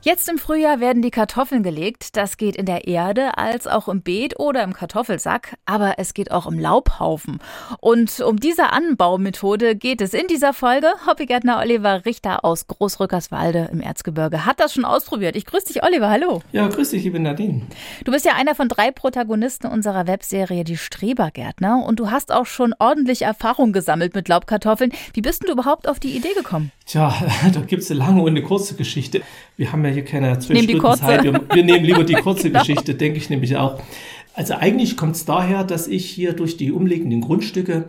Jetzt im Frühjahr werden die Kartoffeln gelegt. Das geht in der Erde als auch im Beet oder im Kartoffelsack. Aber es geht auch im Laubhaufen. Und um diese Anbaumethode geht es in dieser Folge. Hobbygärtner Oliver Richter aus Großrückerswalde im Erzgebirge hat das schon ausprobiert. Ich grüße dich, Oliver. Hallo. Ja, grüß dich, liebe Nadine. Du bist ja einer von drei Protagonisten unserer Webserie Die Strebergärtner. Und du hast auch schon ordentlich Erfahrung gesammelt mit Laubkartoffeln. Wie bist denn du überhaupt auf die Idee gekommen? Tja, da gibt es eine lange und eine kurze Geschichte. Wir haben ja hier keine zwei Stunden Zeit. Wir, wir, nehmen lieber die kurze genau. Geschichte, denke ich nämlich auch. Also eigentlich kommt es daher, dass ich hier durch die umliegenden Grundstücke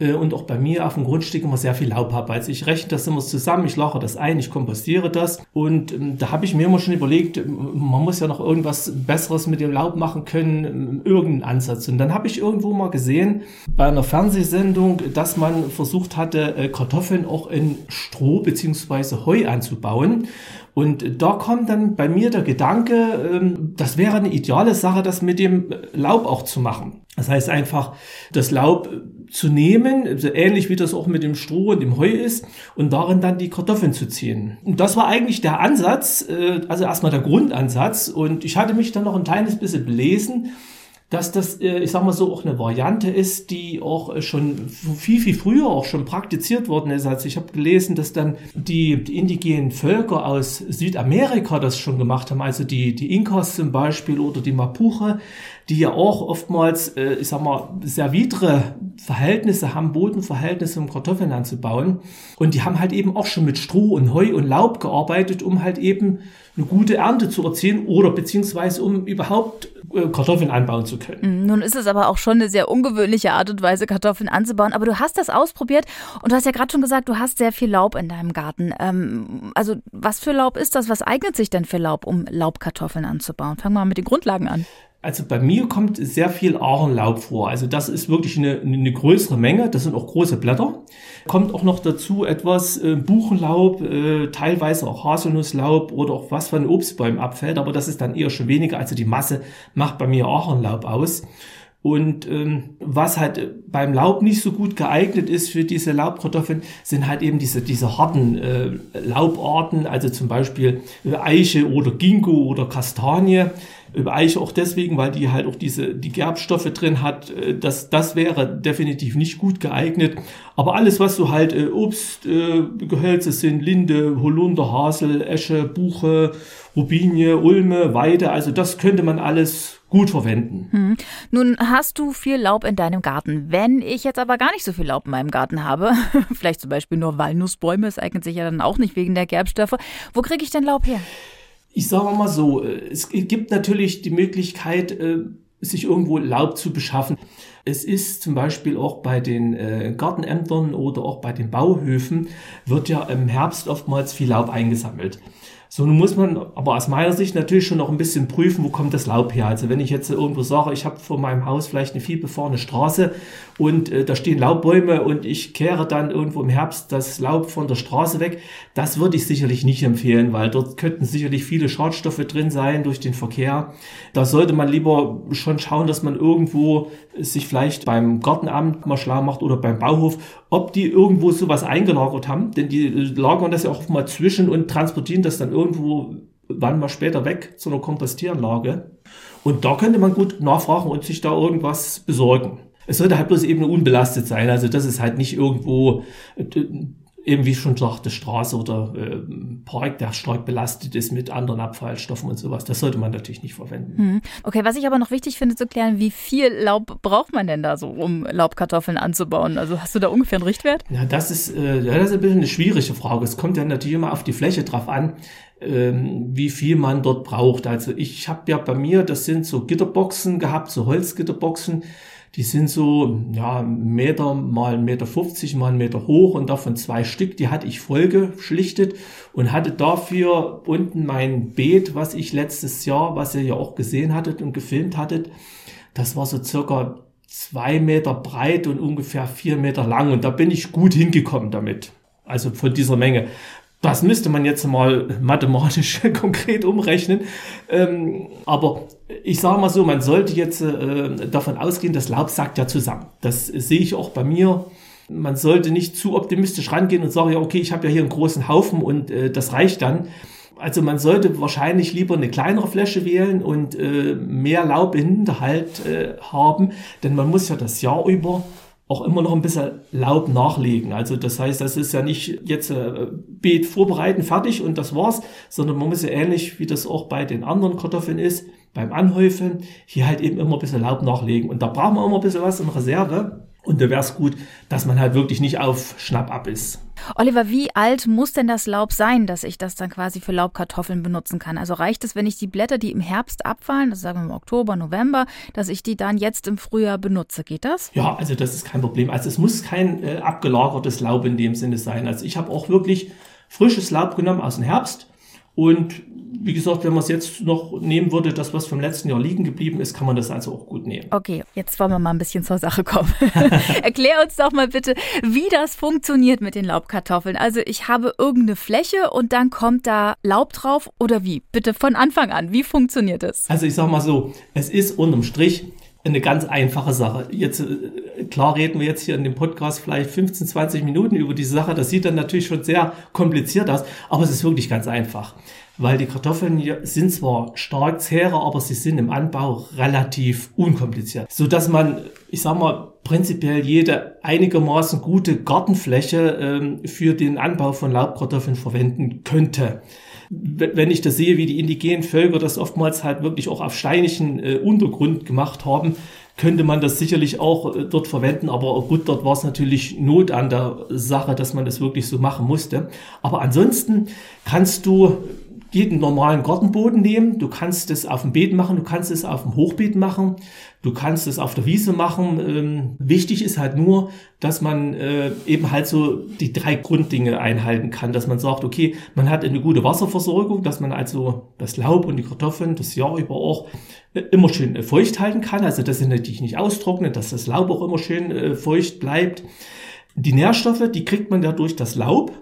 und auch bei mir auf dem Grundstück immer sehr viel Laub habe. Also ich rechne das immer zusammen, ich lache das ein, ich kompostiere das und ähm, da habe ich mir immer schon überlegt, man muss ja noch irgendwas Besseres mit dem Laub machen können, irgendeinen Ansatz. Und dann habe ich irgendwo mal gesehen bei einer Fernsehsendung, dass man versucht hatte, äh, Kartoffeln auch in Stroh beziehungsweise Heu anzubauen. Und da kommt dann bei mir der Gedanke, ähm, das wäre eine ideale Sache, das mit dem Laub auch zu machen. Das heißt einfach, das Laub zu nehmen, so ähnlich wie das auch mit dem Stroh und dem Heu ist, und darin dann die Kartoffeln zu ziehen. Und das war eigentlich der Ansatz, äh, also erstmal der Grundansatz. Und ich hatte mich dann noch ein kleines bisschen belesen dass das, äh, ich sag mal so, auch eine Variante ist, die auch äh, schon viel, viel früher auch schon praktiziert worden ist. Also ich habe gelesen, dass dann die, indigenen Völker aus Südamerika das schon gemacht haben, also die, die Inkas zum Beispiel oder die Mapuche, die ja auch oftmals, äh, ich sag mal, sehr widre Verhältnisse haben, Bodenverhältnisse, um Kartoffeln anzubauen. Und die haben halt eben auch schon mit Stroh und Heu und Laub gearbeitet, um halt eben eine gute Ernte zu erzielen oder beziehungsweise um überhaupt Kartoffeln anbauen zu können. Mhm, nun ist es aber auch schon eine sehr ungewöhnliche Art und Weise, Kartoffeln anzubauen. Aber du hast das ausprobiert und du hast ja gerade schon gesagt, du hast sehr viel Laub in deinem Garten. Ähm, also was für Laub ist das? Was eignet sich denn für Laub, um Laubkartoffeln anzubauen? Fangen wir mal mit den Grundlagen an. Also bei mir kommt sehr viel Ahornlaub vor. Also das ist wirklich eine, eine größere Menge. Das sind auch große Blätter. Kommt auch noch dazu etwas äh, Buchenlaub, äh, teilweise auch Haselnusslaub oder auch was von Obstbäumen abfällt. Aber das ist dann eher schon weniger. Also die Masse macht bei mir Ahornlaub aus. Und ähm, was halt beim Laub nicht so gut geeignet ist für diese Laubkartoffeln, sind halt eben diese, diese harten äh, Laubarten, also zum Beispiel Eiche oder Ginkgo oder Kastanie Eiche auch deswegen, weil die halt auch diese, die Gerbstoffe drin hat. Äh, das, das wäre definitiv nicht gut geeignet. Aber alles, was so halt äh, Obstgehölze äh, sind, Linde, Holunder, Hasel, Esche, Buche, Rubinie, Ulme, Weide, also das könnte man alles gut verwenden. Hm. Nun hast du viel Laub in deinem Garten. Wenn ich jetzt aber gar nicht so viel Laub in meinem Garten habe, vielleicht zum Beispiel nur Walnussbäume, es eignet sich ja dann auch nicht wegen der Gerbstoffe, wo kriege ich denn Laub her? Ich sage mal so, äh, es gibt natürlich die Möglichkeit, äh, sich irgendwo Laub zu beschaffen. Es ist zum Beispiel auch bei den äh, Gartenämtern oder auch bei den Bauhöfen wird ja im Herbst oftmals viel Laub eingesammelt. So, nun muss man aber aus meiner Sicht natürlich schon noch ein bisschen prüfen, wo kommt das Laub her. Also wenn ich jetzt irgendwo sage, ich habe vor meinem Haus vielleicht eine viel befahrene Straße und äh, da stehen Laubbäume und ich kehre dann irgendwo im Herbst das Laub von der Straße weg, das würde ich sicherlich nicht empfehlen, weil dort könnten sicherlich viele Schadstoffe drin sein durch den Verkehr. Da sollte man lieber schon schauen, dass man irgendwo sich vielleicht beim Gartenamt mal schlau macht oder beim Bauhof, ob die irgendwo sowas eingelagert haben, denn die lagern das ja auch mal zwischen und transportieren das dann irgendwo wann mal später weg zu einer Kompostieranlage. Und da könnte man gut nachfragen und sich da irgendwas besorgen. Es sollte halt bloß eben unbelastet sein. Also das ist halt nicht irgendwo äh, eben wie schon sagte, Straße oder äh, Park, der stark belastet ist mit anderen Abfallstoffen und sowas. Das sollte man natürlich nicht verwenden. Hm. Okay, was ich aber noch wichtig finde zu klären, wie viel Laub braucht man denn da so, um Laubkartoffeln anzubauen? Also hast du da ungefähr einen Richtwert? Ja, das ist, äh, ja, das ist ein bisschen eine schwierige Frage. Es kommt ja natürlich immer auf die Fläche drauf an, ähm, wie viel man dort braucht. Also ich habe ja bei mir, das sind so Gitterboxen gehabt, so Holzgitterboxen. Die sind so, ja, Meter mal Meter 50 mal Meter hoch und davon zwei Stück. Die hatte ich vollgeschlichtet und hatte dafür unten mein Beet, was ich letztes Jahr, was ihr ja auch gesehen hattet und gefilmt hattet. Das war so circa zwei Meter breit und ungefähr vier Meter lang und da bin ich gut hingekommen damit. Also von dieser Menge. Das müsste man jetzt mal mathematisch konkret umrechnen. Ähm, aber ich sage mal so, man sollte jetzt äh, davon ausgehen, das Laub sagt ja zusammen. Das sehe ich auch bei mir. Man sollte nicht zu optimistisch rangehen und sagen, ja, okay, ich habe ja hier einen großen Haufen und äh, das reicht dann. Also man sollte wahrscheinlich lieber eine kleinere Fläche wählen und äh, mehr Laub im Hinterhalt äh, haben, denn man muss ja das Jahr über auch immer noch ein bisschen Laub nachlegen. Also das heißt, das ist ja nicht jetzt äh, Beet vorbereiten, fertig und das war's, sondern man muss ja ähnlich wie das auch bei den anderen Kartoffeln ist, beim Anhäufen, hier halt eben immer ein bisschen Laub nachlegen. Und da braucht man immer ein bisschen was in Reserve. Und da wäre es gut, dass man halt wirklich nicht auf Schnapp ab ist. Oliver, wie alt muss denn das Laub sein, dass ich das dann quasi für Laubkartoffeln benutzen kann? Also reicht es, wenn ich die Blätter, die im Herbst abfallen, das sagen wir im Oktober, November, dass ich die dann jetzt im Frühjahr benutze? Geht das? Ja, also das ist kein Problem. Also es muss kein äh, abgelagertes Laub in dem Sinne sein. Also ich habe auch wirklich frisches Laub genommen aus dem Herbst und wie gesagt, wenn man es jetzt noch nehmen würde, das, was vom letzten Jahr liegen geblieben ist, kann man das also auch gut nehmen. Okay, jetzt wollen wir mal ein bisschen zur Sache kommen. Erklär uns doch mal bitte, wie das funktioniert mit den Laubkartoffeln. Also ich habe irgendeine Fläche und dann kommt da Laub drauf oder wie? Bitte von Anfang an, wie funktioniert das? Also ich sage mal so, es ist unterm Strich eine ganz einfache Sache. Jetzt, äh, klar reden wir jetzt hier in dem Podcast vielleicht 15, 20 Minuten über diese Sache. Das sieht dann natürlich schon sehr kompliziert aus, aber es ist wirklich ganz einfach weil die Kartoffeln sind zwar stark zährer, aber sie sind im Anbau relativ unkompliziert, so dass man, ich sag mal, prinzipiell jede einigermaßen gute Gartenfläche ähm, für den Anbau von Laubkartoffeln verwenden könnte wenn ich das sehe, wie die indigenen Völker das oftmals halt wirklich auch auf steinigen äh, Untergrund gemacht haben, könnte man das sicherlich auch äh, dort verwenden. Aber gut, dort war es natürlich Not an der Sache, dass man das wirklich so machen musste. Aber ansonsten kannst du jeden normalen Gartenboden nehmen. Du kannst es auf dem Beet machen, du kannst es auf dem Hochbeet machen, du kannst es auf der Wiese machen. Ähm, wichtig ist halt nur, dass man äh, eben halt so die drei Grunddinge einhalten kann, dass man sagt, okay, man hat eine gute Wasserversorgung, dass man also das Laub und die Kartoffeln das Jahr über auch äh, immer schön äh, feucht halten kann, also dass sie natürlich nicht austrocknet, dass das Laub auch immer schön äh, feucht bleibt. Die Nährstoffe, die kriegt man ja durch das Laub.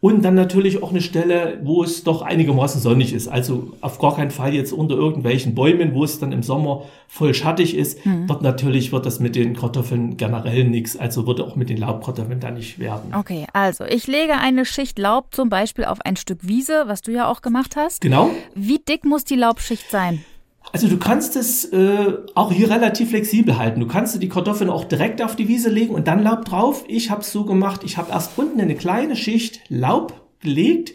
Und dann natürlich auch eine Stelle, wo es doch einigermaßen sonnig ist. Also auf gar keinen Fall jetzt unter irgendwelchen Bäumen, wo es dann im Sommer voll schattig ist. Mhm. Dort natürlich wird das mit den Kartoffeln generell nichts. Also würde auch mit den Laubkartoffeln da nicht werden. Okay, also ich lege eine Schicht Laub zum Beispiel auf ein Stück Wiese, was du ja auch gemacht hast. Genau. Wie dick muss die Laubschicht sein? Also du kannst es äh, auch hier relativ flexibel halten. Du kannst die Kartoffeln auch direkt auf die Wiese legen und dann Laub drauf. Ich habe es so gemacht, ich habe erst unten eine kleine Schicht Laub gelegt.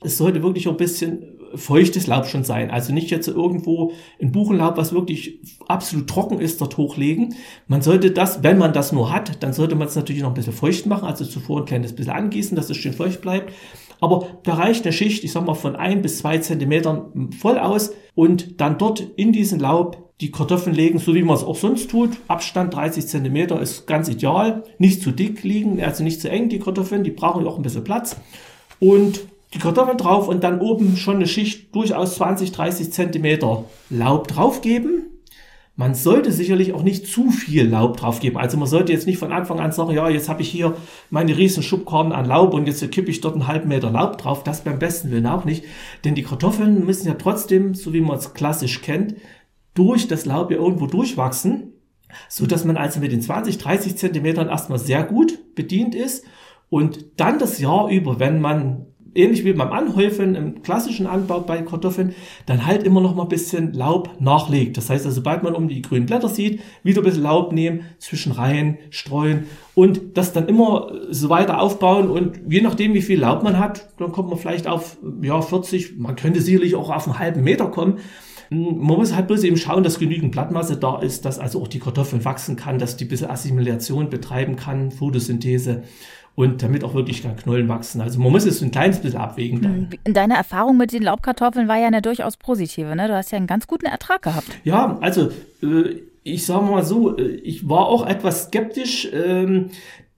Es sollte wirklich auch ein bisschen feuchtes Laub schon sein. Also nicht jetzt irgendwo ein Buchenlaub, was wirklich absolut trocken ist, dort hochlegen. Man sollte das, wenn man das nur hat, dann sollte man es natürlich noch ein bisschen feucht machen, also zuvor ein kleines bisschen angießen, dass es schön feucht bleibt. Aber da reicht eine Schicht, ich sag mal, von ein bis zwei Zentimetern voll aus und dann dort in diesen Laub die Kartoffeln legen, so wie man es auch sonst tut. Abstand 30 Zentimeter ist ganz ideal. Nicht zu dick liegen, also nicht zu eng die Kartoffeln, die brauchen auch ein bisschen Platz. Und die Kartoffeln drauf und dann oben schon eine Schicht durchaus 20, 30 Zentimeter Laub draufgeben. Man sollte sicherlich auch nicht zu viel Laub drauf geben. Also man sollte jetzt nicht von Anfang an sagen, ja, jetzt habe ich hier meine riesen Schubkarren an Laub und jetzt kippe ich dort einen halben Meter Laub drauf. Das beim besten Willen auch nicht. Denn die Kartoffeln müssen ja trotzdem, so wie man es klassisch kennt, durch das Laub ja irgendwo durchwachsen, so dass man also mit den 20, 30 Zentimetern erstmal sehr gut bedient ist und dann das Jahr über, wenn man ähnlich wie beim Anhäufen im klassischen Anbau bei Kartoffeln, dann halt immer noch mal ein bisschen Laub nachlegt. Das heißt also, sobald man um die grünen Blätter sieht, wieder ein bisschen Laub nehmen, zwischen Reihen streuen und das dann immer so weiter aufbauen und je nachdem, wie viel Laub man hat, dann kommt man vielleicht auf, ja, 40, man könnte sicherlich auch auf einen halben Meter kommen. Man muss halt bloß eben schauen, dass genügend Blattmasse da ist, dass also auch die Kartoffeln wachsen kann, dass die ein bisschen Assimilation betreiben kann, Photosynthese und damit auch wirklich Knollen wachsen. Also man muss es ein kleines bisschen abwägen. Dann. Hm. Deine Erfahrung mit den Laubkartoffeln war ja eine durchaus positive. Ne? Du hast ja einen ganz guten Ertrag gehabt. Ja, also äh, ich sage mal so, äh, ich war auch etwas skeptisch. Ähm,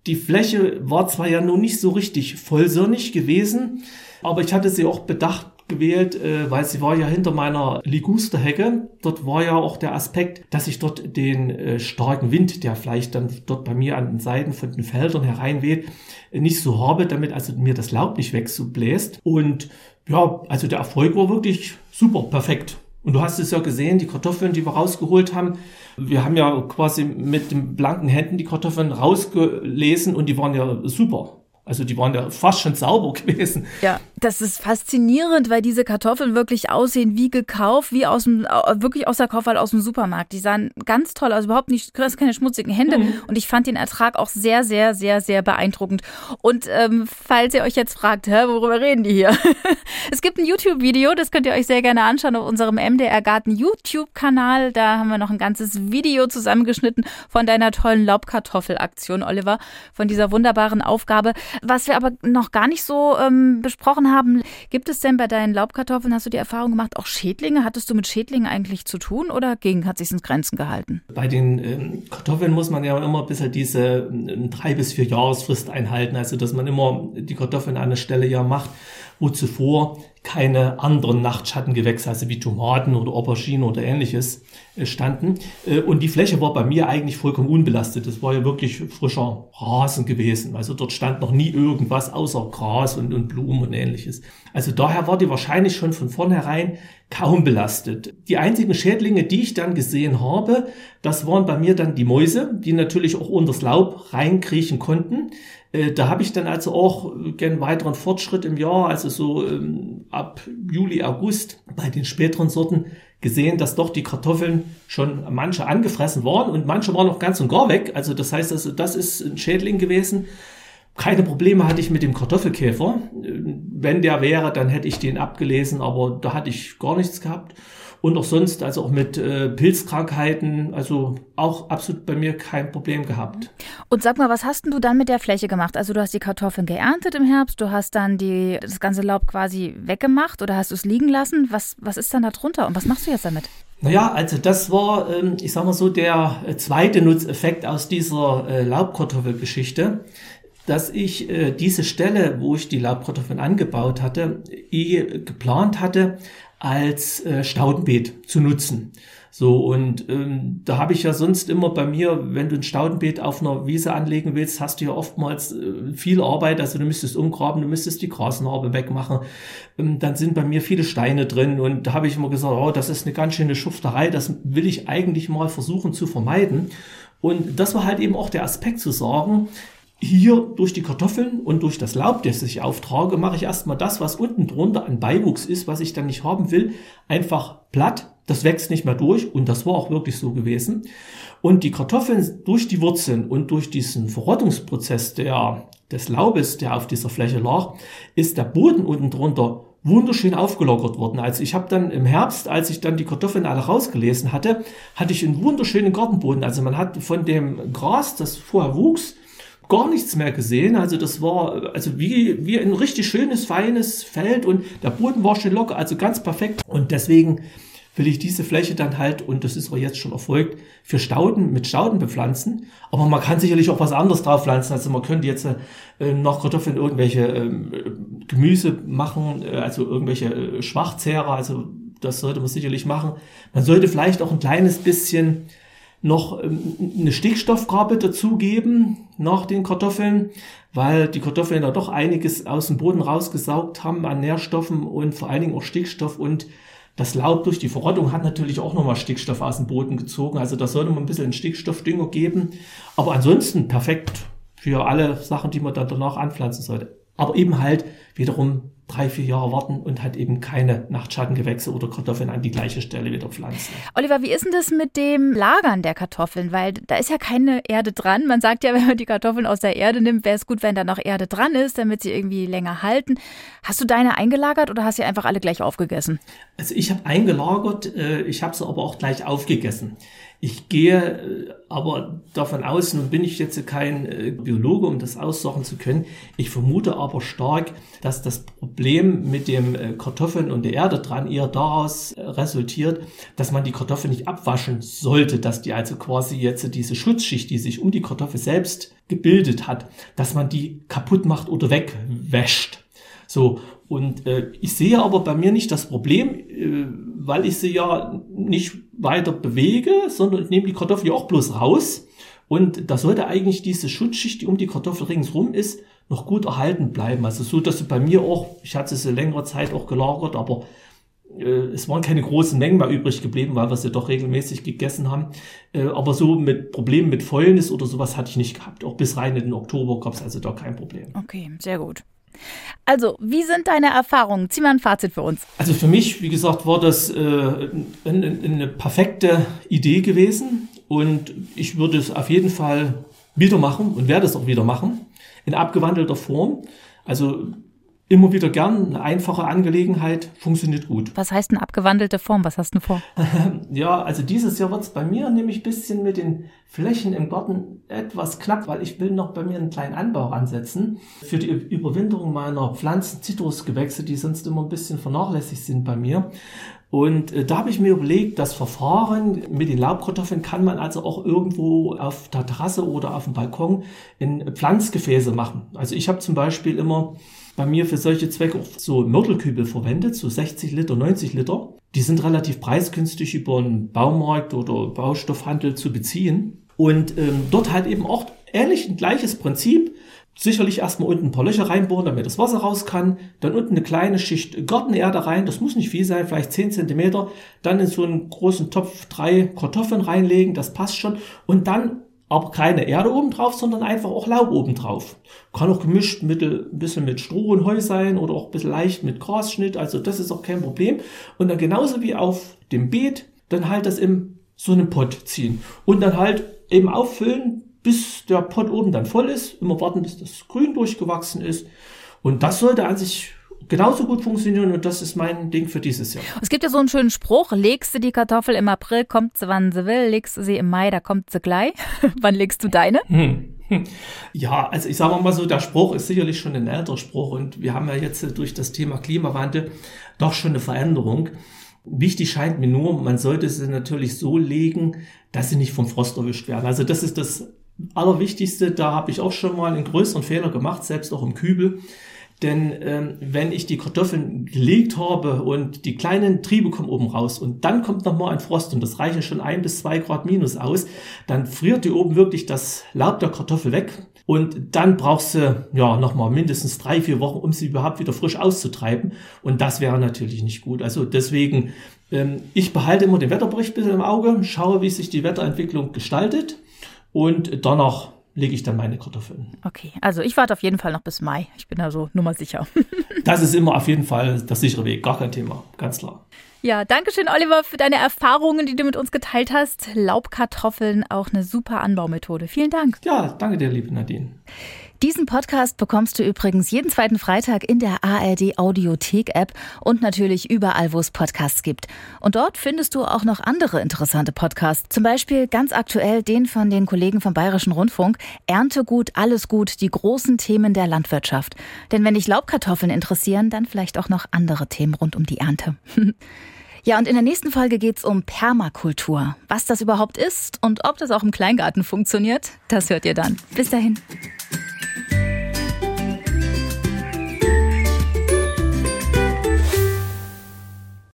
die Fläche war zwar ja nun nicht so richtig vollsonnig gewesen, aber ich hatte sie auch bedacht gewählt, äh, weil sie war ja hinter meiner Ligusterhecke. Dort war ja auch der Aspekt, dass ich dort den äh, starken Wind, der vielleicht dann dort bei mir an den Seiten von den Feldern hereinweht, nicht so habe, damit also mir das Laub nicht wegzubläst. Und ja, also der Erfolg war wirklich super, perfekt. Und du hast es ja gesehen, die Kartoffeln, die wir rausgeholt haben. Wir haben ja quasi mit den blanken Händen die Kartoffeln rausgelesen und die waren ja super. Also die waren ja fast schon sauber gewesen. Ja, das ist faszinierend, weil diese Kartoffeln wirklich aussehen wie gekauft, wie aus dem, wirklich aus der Kaufhalle aus dem Supermarkt. Die sahen ganz toll aus, überhaupt nicht, du hast keine schmutzigen Hände. Mhm. Und ich fand den Ertrag auch sehr, sehr, sehr, sehr beeindruckend. Und ähm, falls ihr euch jetzt fragt, hä, worüber reden die hier? es gibt ein YouTube-Video, das könnt ihr euch sehr gerne anschauen auf unserem MDR Garten YouTube-Kanal. Da haben wir noch ein ganzes Video zusammengeschnitten von deiner tollen Laubkartoffelaktion, Oliver, von dieser wunderbaren Aufgabe. Was wir aber noch gar nicht so ähm, besprochen haben, gibt es denn bei deinen Laubkartoffeln, hast du die Erfahrung gemacht, auch Schädlinge? Hattest du mit Schädlingen eigentlich zu tun oder gegen hat sich in Grenzen gehalten? Bei den ähm, Kartoffeln muss man ja immer ein bisschen diese äh, drei bis vier Jahresfrist einhalten, also dass man immer die Kartoffeln an einer Stelle ja macht, wo zuvor keine anderen Nachtschattengewächse, also wie Tomaten oder Aubergine oder ähnliches, äh, standen. Äh, und die Fläche war bei mir eigentlich vollkommen unbelastet. Das war ja wirklich frischer Rasen gewesen. Also dort stand noch nie irgendwas außer Gras und, und Blumen und ähnliches. Also daher war die wahrscheinlich schon von vornherein kaum belastet. Die einzigen Schädlinge, die ich dann gesehen habe, das waren bei mir dann die Mäuse, die natürlich auch unters Laub reinkriechen konnten. Äh, da habe ich dann also auch gern weiteren Fortschritt im Jahr, also so ähm, ab Juli, August bei den späteren Sorten gesehen, dass doch die Kartoffeln schon manche angefressen waren und manche waren noch ganz und gar weg. Also das heißt, also das ist ein Schädling gewesen. Keine Probleme hatte ich mit dem Kartoffelkäfer. Wenn der wäre, dann hätte ich den abgelesen, aber da hatte ich gar nichts gehabt und auch sonst, also auch mit äh, Pilzkrankheiten, also auch absolut bei mir kein Problem gehabt. Und sag mal, was hast denn du dann mit der Fläche gemacht? Also du hast die Kartoffeln geerntet im Herbst, du hast dann die, das ganze Laub quasi weggemacht oder hast du es liegen lassen? Was, was ist dann da drunter und was machst du jetzt damit? Naja, also das war, ähm, ich sag mal so, der äh, zweite Nutzeffekt aus dieser äh, Laubkartoffelgeschichte dass ich äh, diese Stelle, wo ich die Laubkartoffeln angebaut hatte, eh geplant hatte, als äh, Staudenbeet zu nutzen. So, und ähm, da habe ich ja sonst immer bei mir, wenn du ein Staudenbeet auf einer Wiese anlegen willst, hast du ja oftmals äh, viel Arbeit. Also du müsstest umgraben, du müsstest die Grasnarbe wegmachen. Ähm, dann sind bei mir viele Steine drin und da habe ich immer gesagt, oh, das ist eine ganz schöne Schufterei, das will ich eigentlich mal versuchen zu vermeiden. Und das war halt eben auch der Aspekt zu sagen, hier durch die Kartoffeln und durch das Laub, das ich auftrage, mache ich erstmal das, was unten drunter an Beiwuchs ist, was ich dann nicht haben will, einfach platt. Das wächst nicht mehr durch und das war auch wirklich so gewesen. Und die Kartoffeln durch die Wurzeln und durch diesen Verrottungsprozess der, des Laubes, der auf dieser Fläche lag, ist der Boden unten drunter wunderschön aufgelockert worden. Also ich habe dann im Herbst, als ich dann die Kartoffeln alle rausgelesen hatte, hatte ich einen wunderschönen Gartenboden. Also man hat von dem Gras, das vorher wuchs, gar nichts mehr gesehen. Also das war also wie, wie ein richtig schönes, feines Feld und der Boden war schön locker, also ganz perfekt. Und deswegen will ich diese Fläche dann halt, und das ist auch jetzt schon erfolgt, für Stauden mit Stauden bepflanzen. Aber man kann sicherlich auch was anderes drauf pflanzen. Also man könnte jetzt äh, noch Kartoffeln irgendwelche äh, Gemüse machen, äh, also irgendwelche äh, also das sollte man sicherlich machen. Man sollte vielleicht auch ein kleines bisschen noch ähm, eine Stickstoffgrabe dazugeben nach den Kartoffeln, weil die Kartoffeln da doch einiges aus dem Boden rausgesaugt haben an Nährstoffen und vor allen Dingen auch Stickstoff und das Laub durch die Verrottung hat natürlich auch nochmal Stickstoff aus dem Boden gezogen. Also da sollte man ein bisschen Stickstoffdünger geben. Aber ansonsten perfekt für alle Sachen, die man dann danach anpflanzen sollte. Aber eben halt wiederum drei, vier Jahre warten und halt eben keine Nachtschattengewächse oder Kartoffeln an die gleiche Stelle wieder pflanzen. Oliver, wie ist denn das mit dem Lagern der Kartoffeln? Weil da ist ja keine Erde dran. Man sagt ja, wenn man die Kartoffeln aus der Erde nimmt, wäre es gut, wenn da noch Erde dran ist, damit sie irgendwie länger halten. Hast du deine eingelagert oder hast du einfach alle gleich aufgegessen? Also ich habe eingelagert, äh, ich habe sie aber auch gleich aufgegessen. Ich gehe äh, aber davon aus, nun bin ich jetzt kein äh, Biologe, um das aussagen zu können. Ich vermute aber stark, dass das Problem mit dem äh, Kartoffeln und der Erde dran eher daraus resultiert, dass man die Kartoffel nicht abwaschen sollte, dass die also quasi jetzt diese Schutzschicht, die sich um die Kartoffel selbst gebildet hat, dass man die kaputt macht oder wegwäscht. So, Und äh, ich sehe aber bei mir nicht das Problem, äh, weil ich sie ja nicht weiter bewege, sondern ich nehme die Kartoffel ja auch bloß raus. Und da sollte eigentlich diese Schutzschicht, die um die Kartoffel ringsrum ist, noch gut erhalten bleiben. Also so, dass sie bei mir auch, ich hatte sie längere Zeit auch gelagert, aber äh, es waren keine großen Mengen mehr übrig geblieben, weil wir sie doch regelmäßig gegessen haben. Äh, aber so mit Problemen mit Fäulnis oder sowas hatte ich nicht gehabt. Auch bis rein in den Oktober gab es also da kein Problem. Okay, sehr gut. Also, wie sind deine Erfahrungen? Zieh mal ein Fazit für uns. Also für mich, wie gesagt, war das äh, eine, eine perfekte Idee gewesen und ich würde es auf jeden Fall wieder machen und werde es auch wieder machen in abgewandelter Form. Also immer wieder gern, eine einfache Angelegenheit, funktioniert gut. Was heißt eine abgewandelte Form? Was hast du vor? ja, also dieses Jahr wird es bei mir nämlich bisschen mit den Flächen im Garten etwas knapp, weil ich will noch bei mir einen kleinen Anbau ansetzen für die Überwinterung meiner Pflanzen, Zitrusgewächse, die sonst immer ein bisschen vernachlässigt sind bei mir. Und äh, da habe ich mir überlegt, das Verfahren mit den Laubkartoffeln kann man also auch irgendwo auf der Terrasse oder auf dem Balkon in Pflanzgefäße machen. Also ich habe zum Beispiel immer bei mir für solche Zwecke auch so Mörtelkübel verwendet, so 60 Liter, 90 Liter. Die sind relativ preisgünstig über einen Baumarkt oder Baustoffhandel zu beziehen. Und ähm, dort halt eben auch ähnlich ein gleiches Prinzip. Sicherlich erstmal unten ein paar Löcher reinbohren, damit das Wasser raus kann. Dann unten eine kleine Schicht Gartenerde rein. Das muss nicht viel sein, vielleicht 10 Zentimeter. Dann in so einen großen Topf drei Kartoffeln reinlegen. Das passt schon. Und dann aber keine Erde oben drauf, sondern einfach auch Laub oben drauf. Kann auch gemischt mit ein bisschen mit Stroh und Heu sein oder auch ein bisschen leicht mit Grasschnitt, also das ist auch kein Problem. Und dann genauso wie auf dem Beet, dann halt das in so einen Pott ziehen und dann halt eben auffüllen, bis der Pott oben dann voll ist, immer warten, bis das Grün durchgewachsen ist. Und das sollte an sich genauso gut funktionieren und das ist mein Ding für dieses Jahr. Es gibt ja so einen schönen Spruch, legst du die Kartoffel im April, kommt sie, wann sie will, legst du sie im Mai, da kommt sie gleich. wann legst du deine? Hm. Ja, also ich sage mal so, der Spruch ist sicherlich schon ein älterer Spruch und wir haben ja jetzt durch das Thema Klimawandel doch schon eine Veränderung. Wichtig scheint mir nur, man sollte sie natürlich so legen, dass sie nicht vom Frost erwischt werden. Also das ist das Allerwichtigste. Da habe ich auch schon mal einen größeren Fehler gemacht, selbst auch im Kübel. Denn ähm, wenn ich die Kartoffeln gelegt habe und die kleinen Triebe kommen oben raus und dann kommt nochmal ein Frost und das reichen schon ein bis zwei Grad minus aus, dann friert die oben wirklich das Laub der Kartoffel weg und dann brauchst du ja nochmal mindestens drei, vier Wochen, um sie überhaupt wieder frisch auszutreiben und das wäre natürlich nicht gut. Also deswegen, ähm, ich behalte immer den Wetterbericht ein bisschen im Auge, schaue, wie sich die Wetterentwicklung gestaltet und danach lege ich dann meine Kartoffeln. Okay, also ich warte auf jeden Fall noch bis Mai. Ich bin da so nummer sicher. das ist immer auf jeden Fall der sichere Weg, gar kein Thema, ganz klar. Ja, danke schön, Oliver, für deine Erfahrungen, die du mit uns geteilt hast. Laubkartoffeln, auch eine super Anbaumethode. Vielen Dank. Ja, danke dir, liebe Nadine. Diesen Podcast bekommst du übrigens jeden zweiten Freitag in der ARD Audiothek App und natürlich überall, wo es Podcasts gibt. Und dort findest du auch noch andere interessante Podcasts. Zum Beispiel ganz aktuell den von den Kollegen vom Bayerischen Rundfunk. Erntegut, alles gut, die großen Themen der Landwirtschaft. Denn wenn dich Laubkartoffeln interessieren, dann vielleicht auch noch andere Themen rund um die Ernte. Ja, und in der nächsten Folge geht's um Permakultur. Was das überhaupt ist und ob das auch im Kleingarten funktioniert, das hört ihr dann. Bis dahin. Bye.